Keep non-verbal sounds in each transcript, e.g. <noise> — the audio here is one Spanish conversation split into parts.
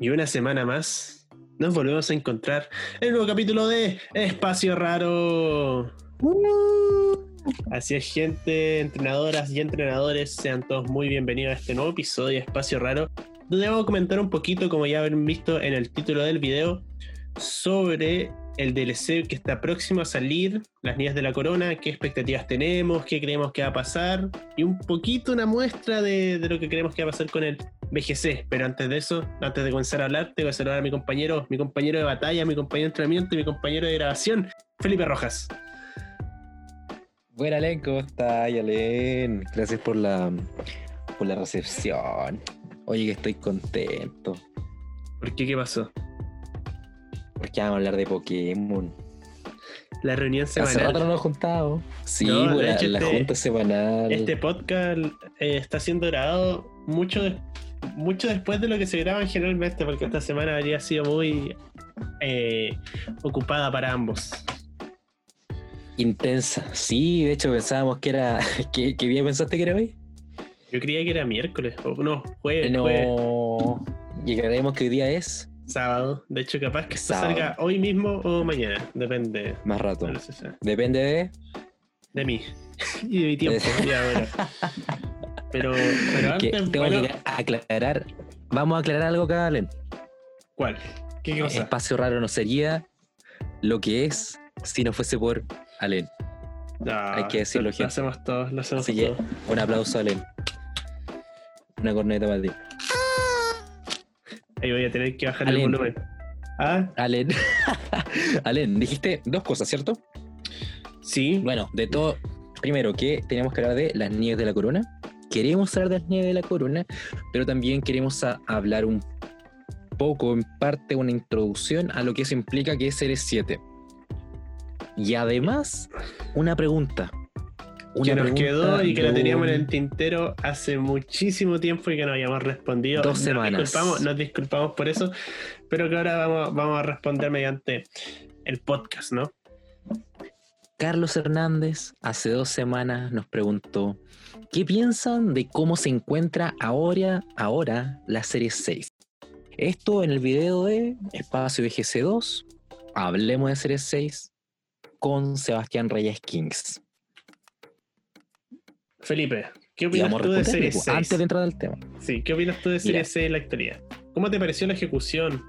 y una semana más nos volvemos a encontrar en el nuevo capítulo de Espacio Raro. Así es, gente, entrenadoras y entrenadores, sean todos muy bienvenidos a este nuevo episodio de Espacio Raro, donde vamos a comentar un poquito, como ya habrán visto en el título del video, sobre el DLC que está próximo a salir, las niñas de la corona, qué expectativas tenemos, qué creemos que va a pasar y un poquito una muestra de, de, lo que creemos que va a pasar con el BGC. Pero antes de eso, antes de comenzar a hablar, tengo que saludar a mi compañero, mi compañero de batalla, mi compañero de entrenamiento y mi compañero de grabación, Felipe Rojas. Buena, Alen, ¿cómo estás, Alen? Gracias por la, por la recepción. Oye, que estoy contento. ¿Por qué? ¿Qué pasó? Porque vamos a hablar de Pokémon. La reunión semanal. Hace rato no nos juntado. Sí, no, la, hecho, la este, junta semanal. Este podcast eh, está siendo grabado mucho, de, mucho después de lo que se graban generalmente, porque esta semana habría sido muy eh, ocupada para ambos. Intensa, sí, de hecho pensábamos que era. ¿Qué, qué día pensaste que era hoy? Yo creía que era miércoles, o no, jueves. No, jueves. llegaremos que hoy día es. Sábado. De hecho, capaz que esto salga hoy mismo o mañana. Depende. Más rato. No sé si Depende de. De mí. <laughs> y de mi tiempo. bueno. Pero, pero antes. Que tengo bueno, que aclarar. Vamos a aclarar algo acá, Alen. ¿Cuál? ¿Qué cosa? Espacio raro no sería lo que es si no fuese por Alen. No, Hay que decirlo, lo hacemos todos, lo hacemos Así todos. que, un aplauso a Alen. Una corneta para ti. Ahí voy a tener que bajar el volumen. ¿Ah? Alen. Alen, <laughs> dijiste dos cosas, ¿cierto? Sí. Bueno, de todo. Primero, que tenemos que hablar de las nieves de la corona. Queremos hablar de las nieves de la corona, pero también queremos a- hablar un poco, en parte, una introducción a lo que eso implica que es Series 7. Y además, una pregunta. Que nos quedó y que la teníamos en el tintero hace muchísimo tiempo y que no habíamos respondido. Dos Nos semanas. disculpamos, nos disculpamos por eso, pero que ahora vamos, vamos a responder mediante el podcast, ¿no? Carlos Hernández hace dos semanas nos preguntó ¿Qué piensan de cómo se encuentra ahora, ahora la serie 6? Esto en el video de Espacio VGC 2, hablemos de serie 6 con Sebastián Reyes Kings. Felipe, ¿qué opinas tú de Serie pues, 6? antes de entrar al tema. Sí, ¿qué opinas tú de Serie Mira. 6 en la actualidad? ¿Cómo te pareció la ejecución?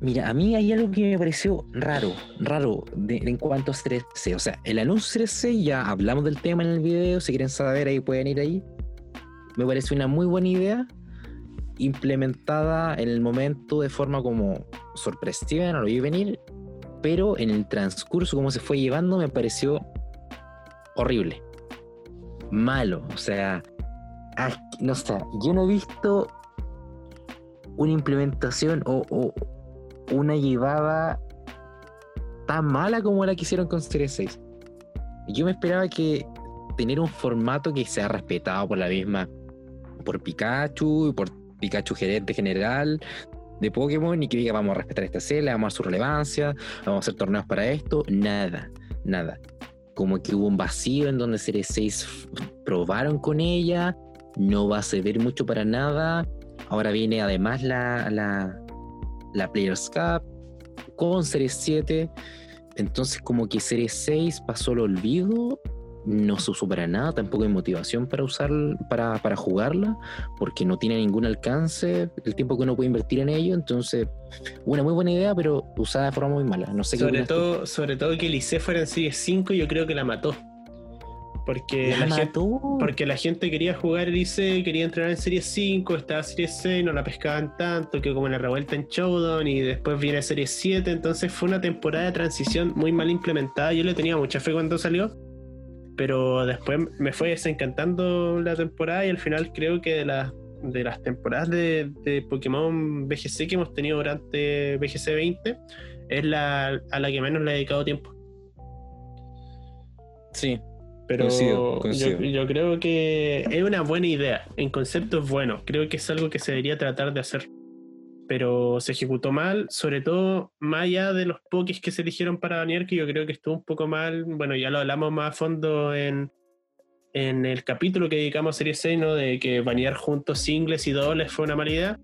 Mira, a mí hay algo que me pareció raro, raro de- en cuanto a serie 6. O sea, el anuncio serie 6, ya hablamos del tema en el video, si quieren saber ahí pueden ir ahí. Me parece una muy buena idea, implementada en el momento de forma como sorpresiva, no lo vi venir, pero en el transcurso, como se fue llevando, me pareció horrible. Malo, o sea, ah, no sé, yo no he visto una implementación o, una llevada tan mala como la que hicieron con Series 6. Yo me esperaba que tener un formato que sea respetado por la misma, por Pikachu y por Pikachu gerente general de Pokémon y que diga vamos a respetar esta serie, vamos a su relevancia, vamos a hacer torneos para esto, nada, nada. Como que hubo un vacío en donde Series 6 f- probaron con ella, no va a servir mucho para nada. Ahora viene además la, la, la Players Cup con Series 7. Entonces como que Series 6 pasó al olvido, no se usó para nada, tampoco hay motivación para usar, para, para jugarla, porque no tiene ningún alcance el tiempo que uno puede invertir en ello. Entonces, una muy buena idea, pero usada de forma muy mala. No sé qué Sobre tú. todo, sobre todo que Licey fuera en Serie 5, yo creo que la mató. Porque La la, gente, mató. porque la gente quería jugar Licey, quería entrenar en Serie 5, estaba Serie 6, no la pescaban tanto, que como la revuelta en Showdown y después viene Serie 7, entonces fue una temporada de transición muy mal implementada. Yo le tenía mucha fe cuando salió, pero después me fue desencantando la temporada y al final creo que de las de las temporadas de, de Pokémon BGC que hemos tenido durante BGC 20 es la a la que menos le he dedicado tiempo. Sí, Pero Coincido, coincido. Yo, yo creo que es una buena idea. En concepto es bueno. Creo que es algo que se debería tratar de hacer. Pero se ejecutó mal, sobre todo más allá de los pokés que se eligieron para banear, que yo creo que estuvo un poco mal. Bueno, ya lo hablamos más a fondo en, en el capítulo que dedicamos a Serie 6, ¿no? De que banear juntos singles y dobles fue una mala idea.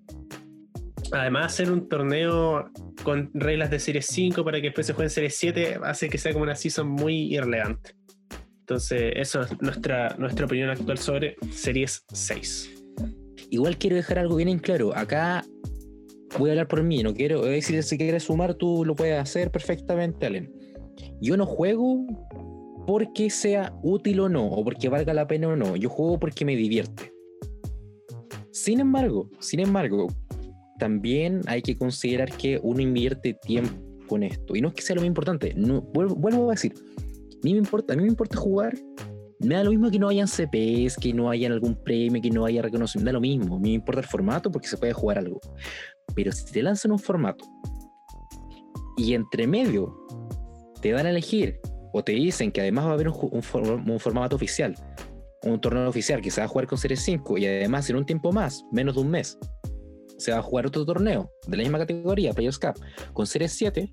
Además, hacer un torneo con reglas de Series 5 para que después se juegue en Series 7 hace que sea como una season muy irrelevante. Entonces, eso es nuestra, nuestra opinión actual sobre Series 6. Igual quiero dejar algo bien en claro. Acá voy a hablar por mí, no quiero decir si quieres sumar, tú lo puedes hacer perfectamente, Allen. Yo no juego porque sea útil o no, o porque valga la pena o no. Yo juego porque me divierte. Sin embargo, sin embargo, también hay que considerar que uno invierte tiempo en esto. Y no es que sea lo más importante. No, vuelvo, a decir, me importa, a mí me importa jugar. Me da lo mismo que no hayan CPs, que no hayan algún premio, que no haya reconocimiento. Me da lo mismo. Me importa el formato porque se puede jugar algo. Pero si te lanzan un formato y entre medio te dan a elegir o te dicen que además va a haber un, formato oficial, un torneo oficial que se va a jugar con Series 5 y además en un tiempo más, menos de un mes, se va a jugar otro torneo de la misma categoría, Players Cup, con Series 7,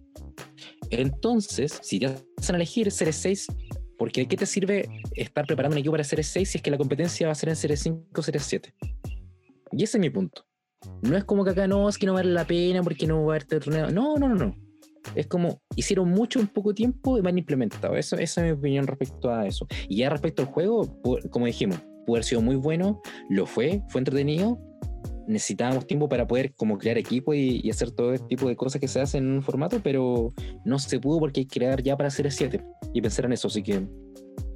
entonces, si te hacen elegir Series 6, porque ¿de qué te sirve estar preparando un equipo para Series 6 si es que la competencia va a ser en Series 5 o Series 7? Y ese es mi punto. No es como que acá no, es que no vale la pena porque no va a haber torneo. No, no, no, no. Es como hicieron mucho en poco tiempo y van implementado. Eso, esa es mi opinión respecto a eso. Y ya respecto al juego, como dijimos, pudo haber sido muy bueno, lo fue, fue entretenido. Necesitábamos tiempo para poder como crear equipo y, hacer todo este tipo de cosas que se hacen en un formato, pero no se pudo porque hay que crear ya para hacer 7 y pensar en eso. Así que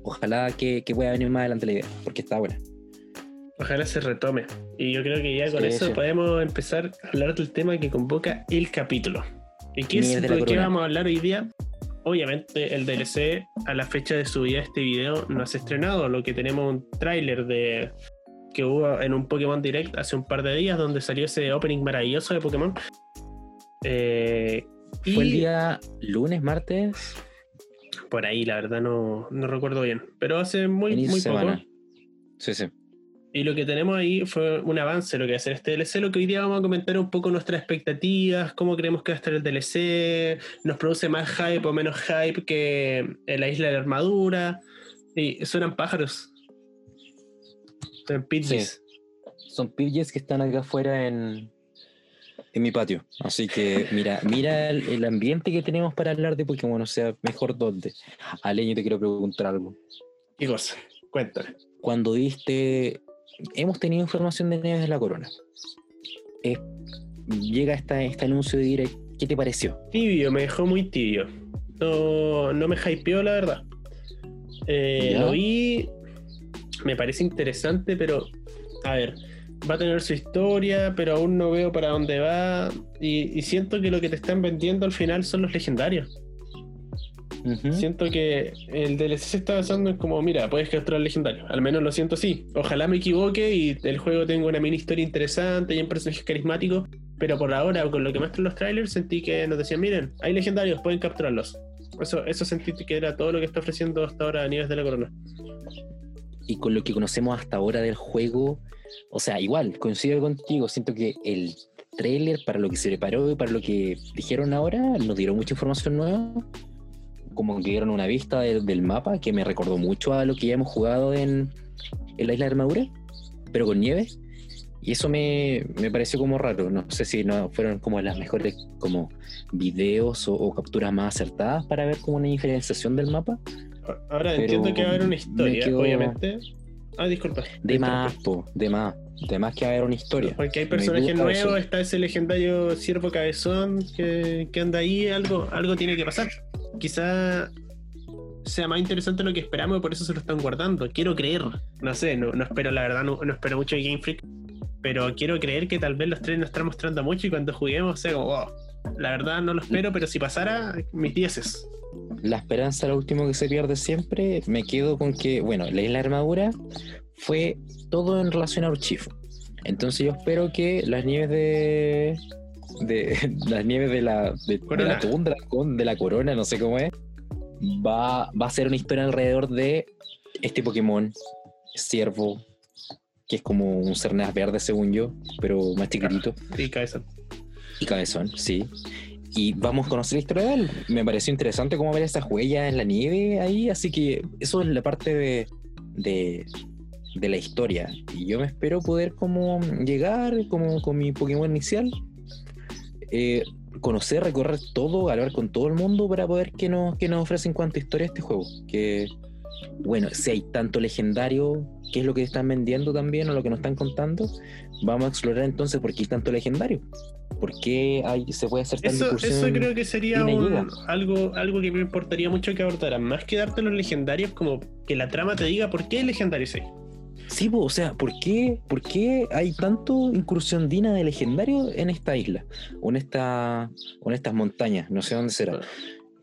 ojalá que, que pueda venir más adelante la idea, porque está buena. Ojalá se retome. Y yo creo que ya con eso podemos empezar a hablar del tema que convoca el capítulo. ¿Y qué es de qué vamos a hablar hoy día? Obviamente el DLC a la fecha de subida de este video no se ha estrenado, lo que tenemos un tráiler de que hubo en un Pokémon Direct hace un par de días donde salió ese opening maravilloso de Pokémon. Eh, ¿Fue el día lunes, martes? Por ahí, la verdad no, no recuerdo bien. Pero hace muy, muy poco. Sí, sí. Y lo que tenemos ahí fue un avance lo que va a ser este DLC. Lo que hoy día vamos a comentar un poco nuestras expectativas, cómo creemos que va a estar el DLC, nos produce más hype o menos hype que la isla de la armadura. Y suenan pájaros. Son pidgeys. Son pidgeys que están acá afuera en, en mi patio. Así que mira, mira el, ambiente que tenemos para hablar de Pokémon, o sea, mejor dónde. Aleño, te quiero preguntar algo. ¿Qué cosa? Cuéntame. Cuando viste hemos tenido información de Nieves de la Corona. Eh, llega esta, este anuncio de Direct. ¿Qué te pareció? Tibio, me dejó muy tibio. No, no me hypeó, la verdad. Eh, lo vi, me parece interesante, pero a ver, va a tener su historia, pero aún no veo para dónde va. Y, y, siento que lo que te están vendiendo al final son los legendarios. Siento que el DLC se está basando en como, mira, puedes capturar legendario. Al menos lo siento así. Ojalá me equivoque y el juego tenga una mini historia interesante y un personaje carismático. Pero por ahora, con lo que muestran los trailers, sentí que nos decían, miren, hay legendarios, pueden capturarlos. Eso, eso sentí que era todo lo que está ofreciendo hasta ahora a niveles de la corona. Y con lo que conocemos hasta ahora del juego, o sea, igual, coincido contigo, siento que el trailer, para lo que se preparó y para lo que dijeron ahora, nos dieron mucha información nueva como que dieron una vista del mapa que me recordó mucho a lo que ya hemos jugado en, la isla de Armadura, pero con nieve. Y eso me, pareció como raro. No sé si no fueron como las mejores como videos o, capturas más acertadas para ver como una diferenciación del mapa. Ahora entiendo que va a haber una historia, obviamente. Ah, disculpa. De más, po, de más. De más que va a haber una historia. Porque hay personajes nuevos, está ese legendario ciervo cabezón que, que anda ahí, algo, algo tiene que pasar quizá sea más interesante lo que esperamos y por eso se lo están guardando. Quiero creer, no sé, no, espero, la verdad, no, espero mucho de Game Freak, pero quiero creer que tal vez los tres nos están mostrando mucho y cuando juguemos wow, la verdad no lo espero, pero si pasara, mis dieces. La esperanza, lo último que se pierde siempre, me quedo con que, bueno, la isla armadura fue todo en relación a Urchif. Entonces yo espero que las nieves de, de <laughs> las nieves de la, de, la tundra, de la corona, no sé cómo es, va, va a ser una historia alrededor de este Pokémon, Ciervo, que es como un Cernas verde según yo, pero más chiquitito. Y cabezón. Y cabezón, sí. Y vamos a conocer la historia de él. Me pareció interesante cómo ver esas huellas en la nieve ahí, así que eso es la parte de, de, de la historia. Y yo me espero poder como llegar como con mi Pokémon inicial eh, conocer, recorrer todo, hablar con todo el mundo para poder que nos, que nos ofrece en cuanto a historia este juego. Que, bueno, si hay tanto legendario, ¿qué es lo que están vendiendo también o lo que nos están contando? Vamos a explorar entonces por qué hay tanto legendario. ¿Por qué hay, se puede hacer tanta Eso, eso creo que sería un- algo, algo que me importaría mucho que abordaran. Más que darte los legendarios, como que la trama te diga por qué hay legendarios ahí. Sí, po, o sea, ¿por qué, ¿por qué hay tanto incursión digna de legendario en esta isla? O en, esta, o en estas montañas, no sé dónde será.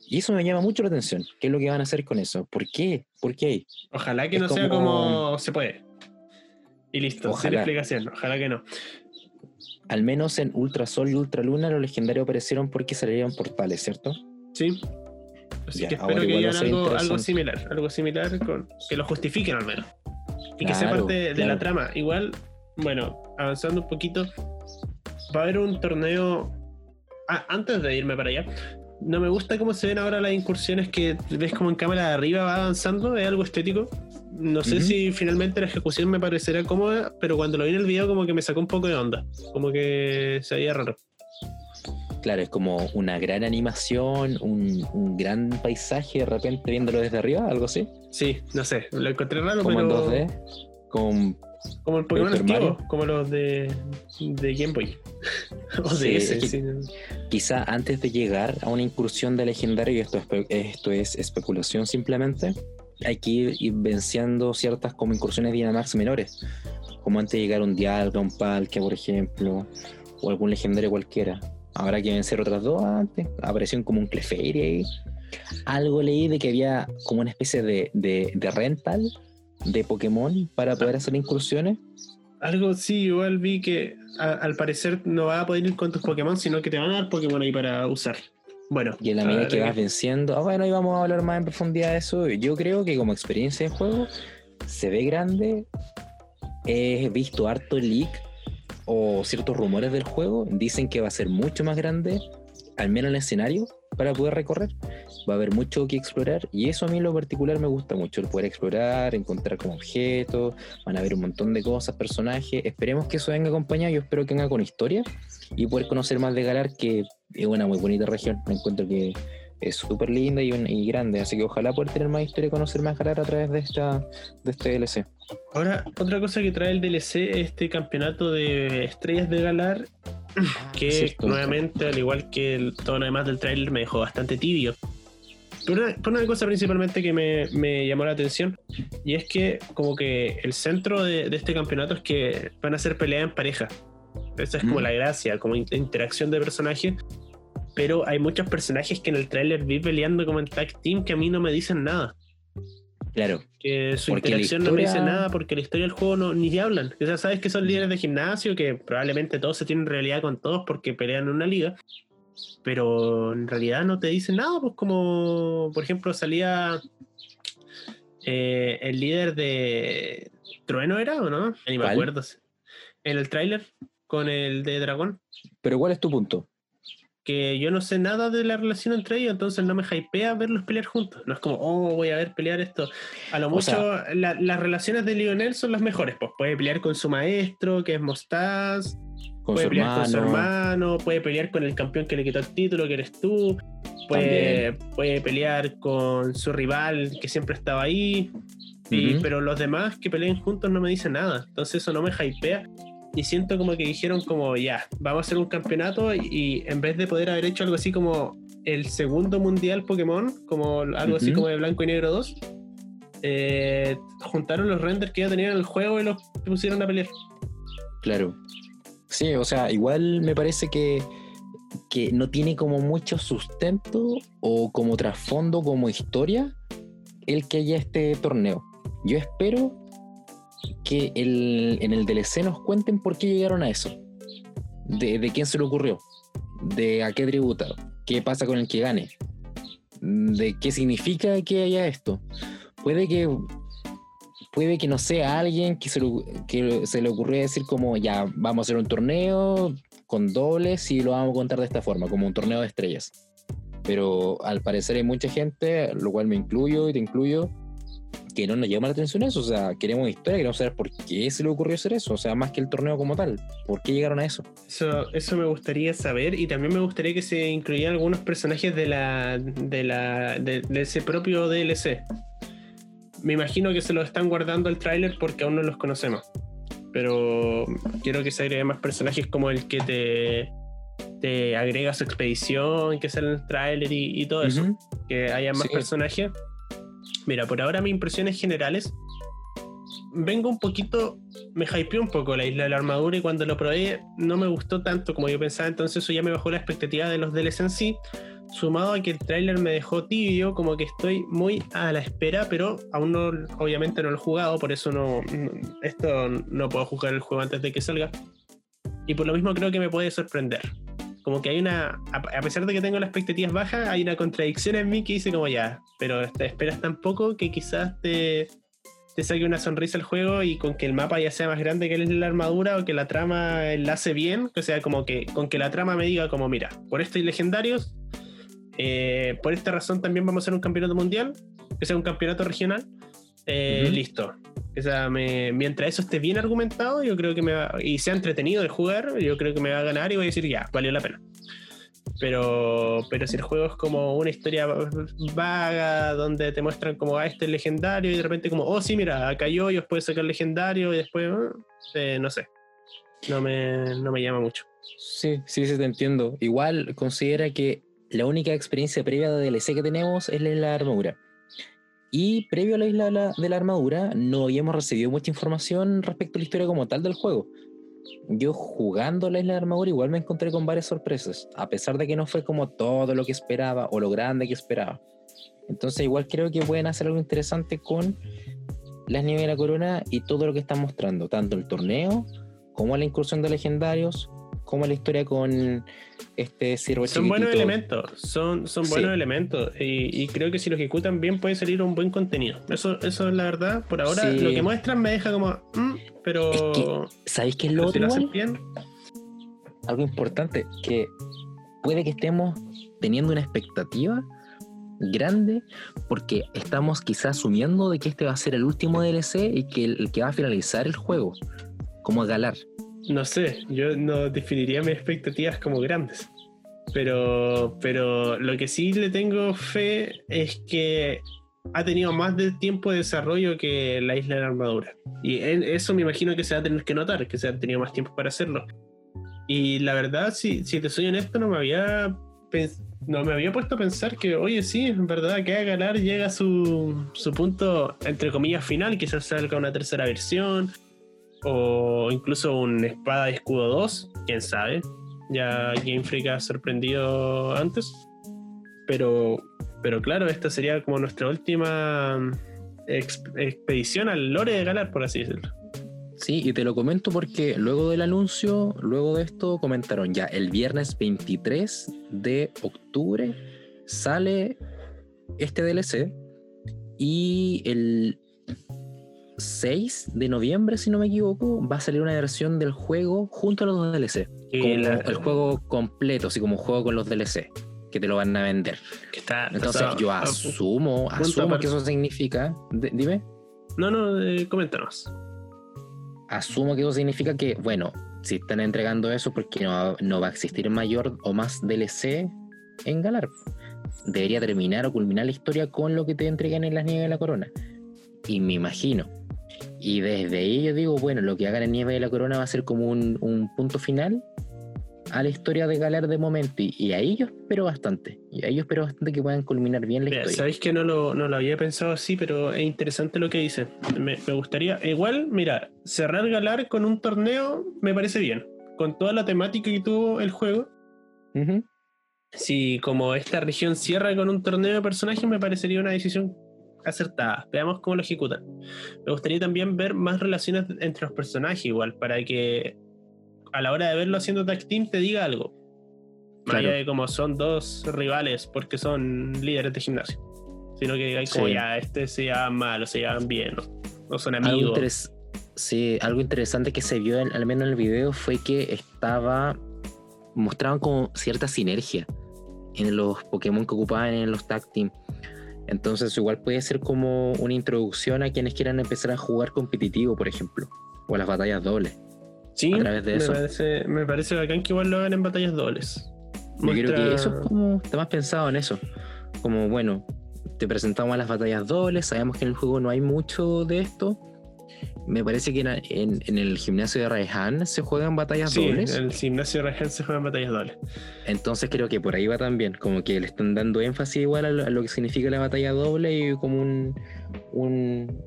Y eso me llama mucho la atención. ¿Qué es lo que van a hacer con eso? ¿Por qué? ¿Por qué hay? Ojalá que Es no sea como- como se puede. Y listo, sin explicación. Ojalá que no. Al menos en Ultra Sol y Ultra Luna los legendarios aparecieron porque salieron portales, ¿cierto? Sí. Así Ya, que espero que ser algo, similar. Algo similar con que lo justifiquen al menos. Y que sea parte de claro. la trama. Igual, bueno, avanzando un poquito, va a haber un torneo. Ah, antes de irme para allá, no me gusta cómo se ven ahora las incursiones que ves como en cámara de arriba va avanzando, es algo estético. No sé si finalmente la ejecución me parecerá cómoda, pero cuando lo vi en el video como que me sacó un poco de onda, como que se veía raro. Claro, es como una gran animación, un, un gran paisaje de repente viéndolo desde arriba, algo así. Sí, no sé, lo encontré raro, Como en pero 2D. Con como el Pokémon antiguo, como los de, de Game Boy. <laughs> o Sí, de ese, es que- sí. quizá antes de llegar a una incursión de legendario, y esto es, esto es especulación simplemente, hay que ir, venciendo ciertas como incursiones Dynamax menores, como antes de llegar un Dialga, un Palkia, por ejemplo, o algún legendario cualquiera. Habrá que vencer otras dos antes, apareció como un Clefairy ahí. Algo leí de que había como una especie de, de, de rental de Pokémon para poder hacer incursiones. Algo sí, igual vi que a- al parecer no vas a poder ir con tus Pokémon, sino que te van a dar Pokémon ahí para usar. Bueno, Y en la medida habrá que vas venciendo, ah, bueno, ahí vamos a hablar más en profundidad de eso. Yo creo que como experiencia de juego se ve grande. He visto harto leak o ciertos rumores del juego. Dicen que va a ser mucho más grande, al menos el escenario, para poder recorrer. Va a haber mucho que explorar y eso a mí en lo particular me gusta mucho, el poder explorar, encontrar como objetos, van a haber un montón de cosas, personajes. Esperemos que eso venga acompañado, yo espero que venga con historia y poder conocer más de Galar, que es una muy bonita región. Me encuentro que es súper linda y, un- y grande, así que ojalá poder tener más historia y conocer más Galar a través de, esta, de este DLC. Ahora, otra cosa que trae el DLC es este campeonato de estrellas de Galar, que Cierto. nuevamente, al igual que el, todo lo demás del trailer, me dejó bastante tibio. Por una, una cosa principalmente que me, me llamó la atención, y es que como que el centro de, de este campeonato es que van a ser peleas en pareja. Esa es como Mm. la gracia, como in- interacción de personajes. Pero hay muchos personajes que en el tráiler vi peleando como en tag team que a mí no me dicen nada. Claro, Que su interacción no me dice nada porque la historia del juego no, ni te hablan. O sea, sabes que son líderes de gimnasio, que probablemente todos se tienen realidad con todos porque pelean en una liga. Pero en realidad no te dicen nada, pues como por ejemplo salía eh, el líder de Trueno era o no? Ni me acuerdo. En el tráiler con el de Dragón. pero ¿cuál es tu punto? Que yo no sé nada de la relación entre ellos, entonces no me hypea verlos pelear juntos. No es como, oh, voy a ver pelear esto. A lo O mucho, sea- la- las relaciones de Lionel son las mejores. Pues puede pelear con su maestro, que es Mostaz, puede pelear con su hermano. puede pelear con el campeón que le quitó el título, que eres tú, puede, puede pelear con su rival que siempre estaba ahí, y- pero los demás que peleen juntos no me dicen nada, entonces eso no me hypea. Y siento como que dijeron como, ya, vamos a hacer un campeonato y, y en vez de poder haber hecho algo así como el segundo mundial Pokémon, como algo así como de Blanco y Negro 2, eh, juntaron los renders que ya tenían en el juego y los pusieron a pelear. Claro. Sí, o sea, igual me parece que, que no tiene como mucho sustento o como trasfondo, como historia, el que haya este torneo. Yo espero que el- en el DLC nos cuenten por qué llegaron a eso. De, de quién se le ocurrió. De a qué tributa. ¿Qué pasa con el que gane? De qué significa que haya esto. Puede que puede que no sea alguien que se, que se le ocurrió decir como ya vamos a hacer un torneo con dobles y lo vamos a contar de esta forma, como un torneo de estrellas. Pero al parecer hay mucha gente, lo cual me incluyo y te incluyo, que no nos llama la atención eso. O sea, queremos historia, queremos saber por qué se le ocurrió hacer eso. O sea, más que el torneo como tal. ¿Por qué llegaron a eso? Eso, eso me gustaría saber. Y también me gustaría que se incluyeran algunos personajes de la. de la. de, ese propio DLC. Me imagino que se lo están guardando el tráiler porque aún no los conocemos. Pero quiero que se agreguen más personajes como el que te te agrega su expedición, que sale en el tráiler y, todo eso. Que haya más personajes. Mira, por ahora mis impresiones generales. Vengo un poquito, me hypeó un poco la isla de la armadura y cuando lo probé no me gustó tanto como yo pensaba, entonces eso ya me bajó la expectativa de los DLC en sí, sumado a que el tráiler me dejó tibio, como que estoy muy a la espera, pero aún no, obviamente no lo he jugado, por eso no, esto no puedo jugar el juego antes de que salga. Y por lo mismo creo que me puede sorprender como que hay una, a pesar de que tengo las expectativas bajas, hay una contradicción en mí que dice como ya, pero te esperas tan poco que quizás te, te saque una sonrisa el juego y con que el mapa ya sea más grande que la armadura o que la trama la hace bien, o sea, como que con que la trama me diga como mira, por esto hay legendarios, eh, por esta razón también vamos a hacer un campeonato mundial, que sea un campeonato regional, eh, listo. O sea, mientras eso esté bien argumentado, yo creo que me va, y sea entretenido de jugar, yo creo que me va a ganar y voy a decir, ya, valió la pena. Pero, pero si el juego es como una historia vaga, donde te muestran como, ah, este es legendario, y de repente como, oh, sí, mira, yo, y os puedo sacar legendario, y después, eh, no sé, no me, no me llama mucho. Sí, sí, sí, te entiendo. Igual considera que la única experiencia previa de DLC que tenemos es la armadura. Y previo a la isla de la, armadura, no habíamos recibido mucha información respecto a la historia como tal del juego. Yo jugando la isla de la armadura igual me encontré con varias sorpresas, a pesar de que no fue como todo lo que esperaba o lo grande que esperaba. Entonces igual creo que pueden hacer algo interesante con las nieves de la corona y todo lo que están mostrando, tanto el torneo como la incursión de legendarios, como la historia con este siervo Son buenos elementos, son, son buenos elementos. Y, creo que si lo ejecutan bien puede salir un buen contenido. Eso, eso es la verdad. Por ahora lo que muestran me deja como. Mm", pero. ¿Sabéis qué es lo otro? Algo importante, que puede que estemos teniendo una expectativa grande porque estamos quizás asumiendo de que este va a ser el último DLC y que el, el que va a finalizar el juego como Galar no sé, yo no definiría mis expectativas como grandes. Pero, pero lo que sí le tengo fe es que ha tenido más de tiempo de desarrollo que la isla de la armadura. Y eso me imagino que se va a tener que notar, que se ha tenido más tiempo para hacerlo. Y la verdad, si, si te soy honesto, no me había no me había puesto a pensar que, oye, sí, en verdad, que a ganar llega a su, su punto, entre comillas, final, quizás salga una tercera versión, o incluso un espada de escudo 2, quién sabe. Ya Game Freak ha sorprendido antes. Pero, pero claro, esta sería como nuestra última expedición al lore de Galar, por así decirlo. Sí, y te lo comento porque luego del anuncio, luego de esto, comentaron ya el viernes 23 de octubre sale este DLC y el 6 de noviembre, si no me equivoco, va a salir una versión del juego junto a los dos DLC. el juego completo, así como un juego con los DLC, que te lo van a vender. Entonces yo asumo, asumo que eso significa... dime. No, no, eh, coméntanos. Asumo que eso significa que, bueno, si están entregando eso, porque no, no va a existir mayor o más DLC en Galar. Debería terminar o culminar la historia con lo que te entregan en las nieves de la corona. Y me imagino y desde ahí yo digo, bueno, lo que hagan en Nieve de la Corona va a ser como un, punto final a la historia de Galar de momento. Y, ahí yo espero bastante. Y ahí yo espero bastante que puedan culminar bien la historia. Sabéis que no lo, no lo había pensado así, pero es interesante lo que dice. Me, gustaría, igual, mira, cerrar Galar con un torneo me parece bien. Con toda la temática que tuvo el juego. Si como esta región cierra con un torneo de personajes, me parecería una decisión acertada. Veamos cómo lo ejecutan. Me gustaría también ver más relaciones entre los personajes igual, para que a la hora de verlo haciendo tag team te diga algo. Más allá de como son dos rivales porque son líderes de gimnasio. Sino que hay como ya, este se llaman mal o se llaman bien, ¿no? son amigos. sí, algo interesante que se vio al menos en el video fue que estaba. mostraban como cierta sinergia en los Pokémon que ocupaban en los tag team Entonces igual puede ser como una introducción a quienes quieran empezar a jugar competitivo, por ejemplo, o a las batallas dobles. Sí, a través de me, eso. Parece, me parece bacán que igual lo hagan en batallas dobles. Yo creo que eso es como, está más pensado en eso. Como, bueno, te presentamos las batallas dobles, sabemos que en el juego no hay mucho de esto. Me parece que en, en- en el gimnasio de Raihan se juegan batallas Sí, dobles. el gimnasio Regel se juega en batallas dobles. Entonces creo que por ahí va también, como que le están dando énfasis igual a lo, a lo que significa la batalla doble y como un, un-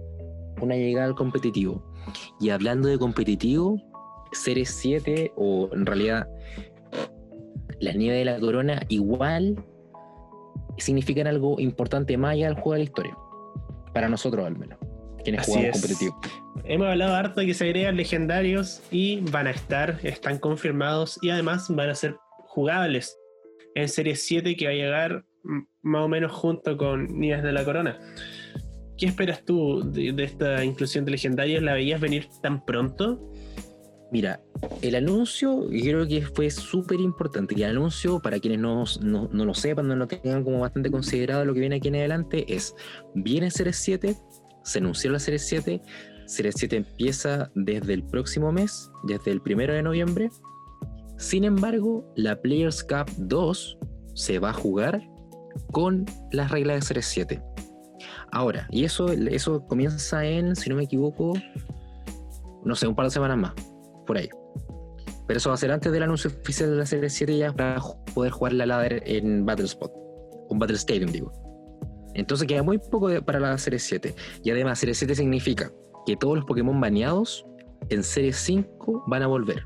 una llegada al competitivo. Y hablando de competitivo, Series 7 o en realidad la nieve de la corona igual significan algo importante más allá del juego de la historia. Para nosotros al menos, quienes Así jugamos es. competitivo. Hemos hablado harto de que se agregan legendarios y van a estar, están confirmados y además van a ser jugables en Serie 7 que va a llegar más o menos junto con Nieves de la Corona. ¿Qué esperas tú de, de esta inclusión de legendarios? ¿La veías venir tan pronto? Mira, el anuncio creo que fue súper importante. Y el anuncio, para quienes no, no, no lo sepan, no lo tengan como bastante considerado lo que viene aquí en adelante, es, viene Series 7, se anunció la Series 7, Series 7 empieza desde el próximo mes, desde el primero de noviembre. Sin embargo, la Players Cup 2 se va a jugar con las reglas de Series 7. Ahora, y eso, eso comienza en, si no me equivoco, no sé, un par de semanas más por ahí. Pero eso va a ser antes del anuncio oficial de la serie 7 ya para poder jugar la ladder en Battle Spot. Un Battle Stadium, digo. Entonces queda muy poco de- para la serie 7. Y además, serie 7 significa que todos los Pokémon baneados en serie 5 van a volver.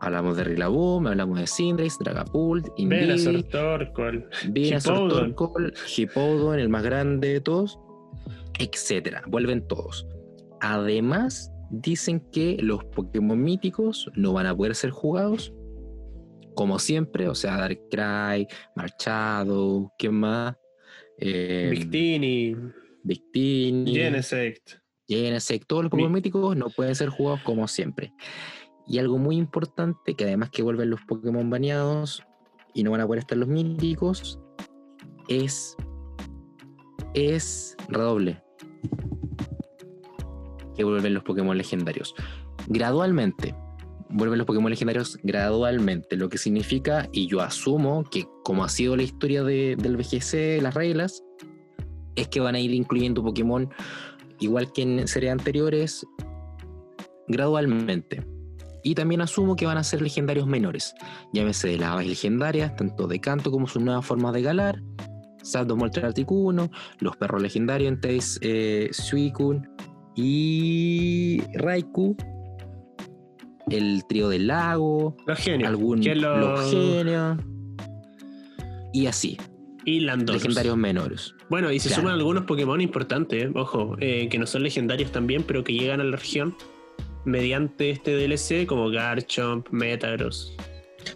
Hablamos de Rillaboom, hablamos de Cinderace, Dragapult, Indeedee, Torkoal. Venusaur. Torkoal, Hippowdon, el más grande de todos, etcétera. Vuelven todos. Además, dicen que los Pokémon míticos no van a poder ser jugados como siempre, o sea, Darkrai, Marchado, ¿quién más? Eh, Victini, Victini, Genesect. Genesect, todos los Pokémon míticos no pueden ser jugados como siempre. Y algo muy importante, que además que vuelven los Pokémon baneados y no van a poder estar los míticos, es. Es redoble. Que vuelven los Pokémon legendarios. Gradualmente. Vuelven los Pokémon legendarios gradualmente. Lo que significa, y yo asumo que como ha sido la historia de- del VGC, las reglas, es que van a ir incluyendo Pokémon igual que en series anteriores, gradualmente. Y también asumo que van a ser legendarios menores, llámese de las aves legendarias, tanto de canto como sus nuevas formas de galar, Zapdos Moltres Articuno, los perros legendarios Entei eh, Suicune y Raikou, el trío del lago, Los genios. algún los- los genios, y así, Y Landorus. legendarios menores. Bueno, y se Claro. suman algunos Pokémon importantes, eh, ojo, eh, que no son legendarios también, pero que llegan a la región mediante este DLC, como Garchomp, Metagross.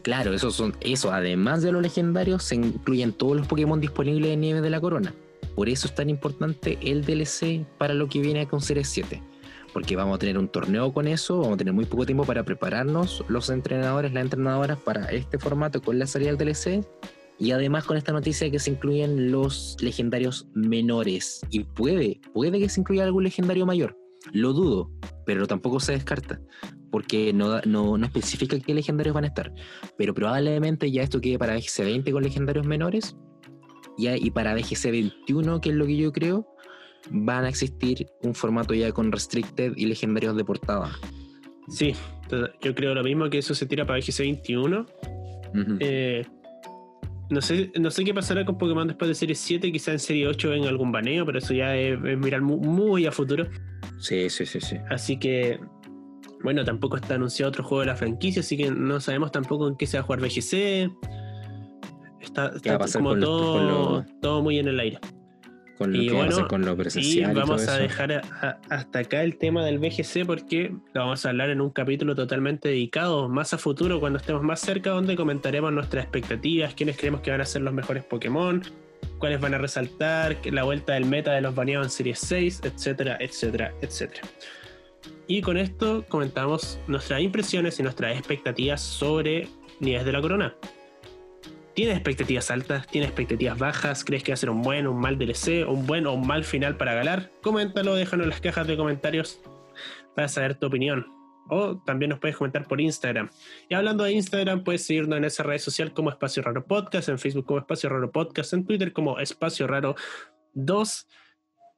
Claro, eso son, eso, además de los legendarios, se incluyen todos los Pokémon disponibles de Nieve de la Corona. Por eso es tan importante el DLC para lo que viene con Series 7. Porque vamos a tener un torneo con eso, vamos a tener muy poco tiempo para prepararnos los entrenadores, las entrenadoras para este formato con la salida del DLC. Y además con esta noticia que se incluyen los legendarios menores. Y puede, puede que se incluya algún legendario mayor. Lo dudo, pero tampoco se descarta. Porque no, no, no especifica qué legendarios van a estar. Pero probablemente ya esto quede para VGC 20 con legendarios menores. Ya, y para VGC 21, que es lo que yo creo, van a existir un formato ya con Restricted y legendarios de portada. Sí, yo creo lo mismo que eso se tira para GC 21. Ujú. Eh, no, sé, no sé qué pasará con Pokémon después de Serie 7, quizá en Serie 8 venga algún baneo, pero eso ya es, es mirar mu- muy, a futuro. Sí, sí, sí, sí. Así que, bueno, tampoco está anunciado otro juego de la franquicia, así que no sabemos tampoco en qué se va a jugar VGC. Está, ¿Qué va está a pasar como los- todo, los- todo muy en el aire. Con lo Y que bueno, pasar con lo Y presencial. y vamos todo a eso. dejar a- a- hasta acá el tema del VGC porque lo vamos a hablar en un capítulo totalmente dedicado más a futuro cuando estemos más cerca donde comentaremos nuestras expectativas, quiénes creemos que van a ser los mejores Pokémon, cuáles van a resaltar, la vuelta del meta de los baneados en Series 6, etcétera, etcétera, etcétera. Y con esto comentamos nuestras impresiones y nuestras expectativas sobre Nieves de la Corona. ¿Tienes expectativas altas? ¿Tienes expectativas bajas? ¿Crees que va a ser un buen, un mal DLC? ¿Un buen o un mal final para Galar? Coméntalo, déjalo en las cajas de comentarios para saber tu opinión. O también nos puedes comentar por Instagram. Y hablando de Instagram, puedes seguirnos en esa red social como Espacio Raro Podcast, en Facebook como Espacio Raro Podcast, en Twitter como Espacio Raro 2,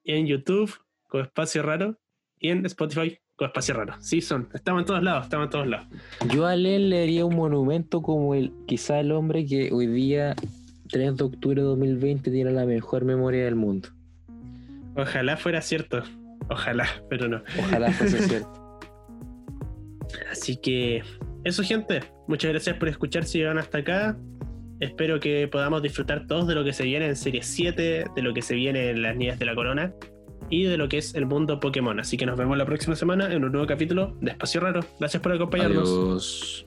en YouTube como Espacio Raro y en Spotify como Espacio Raro. Sí, son. Estamos en todos lados, estamos en todos lados. Yo a él le haría un monumento como el, quizá el hombre que hoy día, 3 de octubre de 2020, tiene la mejor memoria del mundo. Ojalá fuera cierto. Ojalá, pero no. Ojalá fuese <laughs> cierto. Así que eso, gente. Muchas gracias por escuchar si llegan hasta acá. Espero que podamos disfrutar todos de lo que se viene en Serie 7, de lo que se viene en las Niñas de la Corona y de lo que es el mundo Pokémon. Así que nos vemos la próxima semana en un nuevo capítulo de Espacio Raro. Gracias por acompañarnos. Adiós.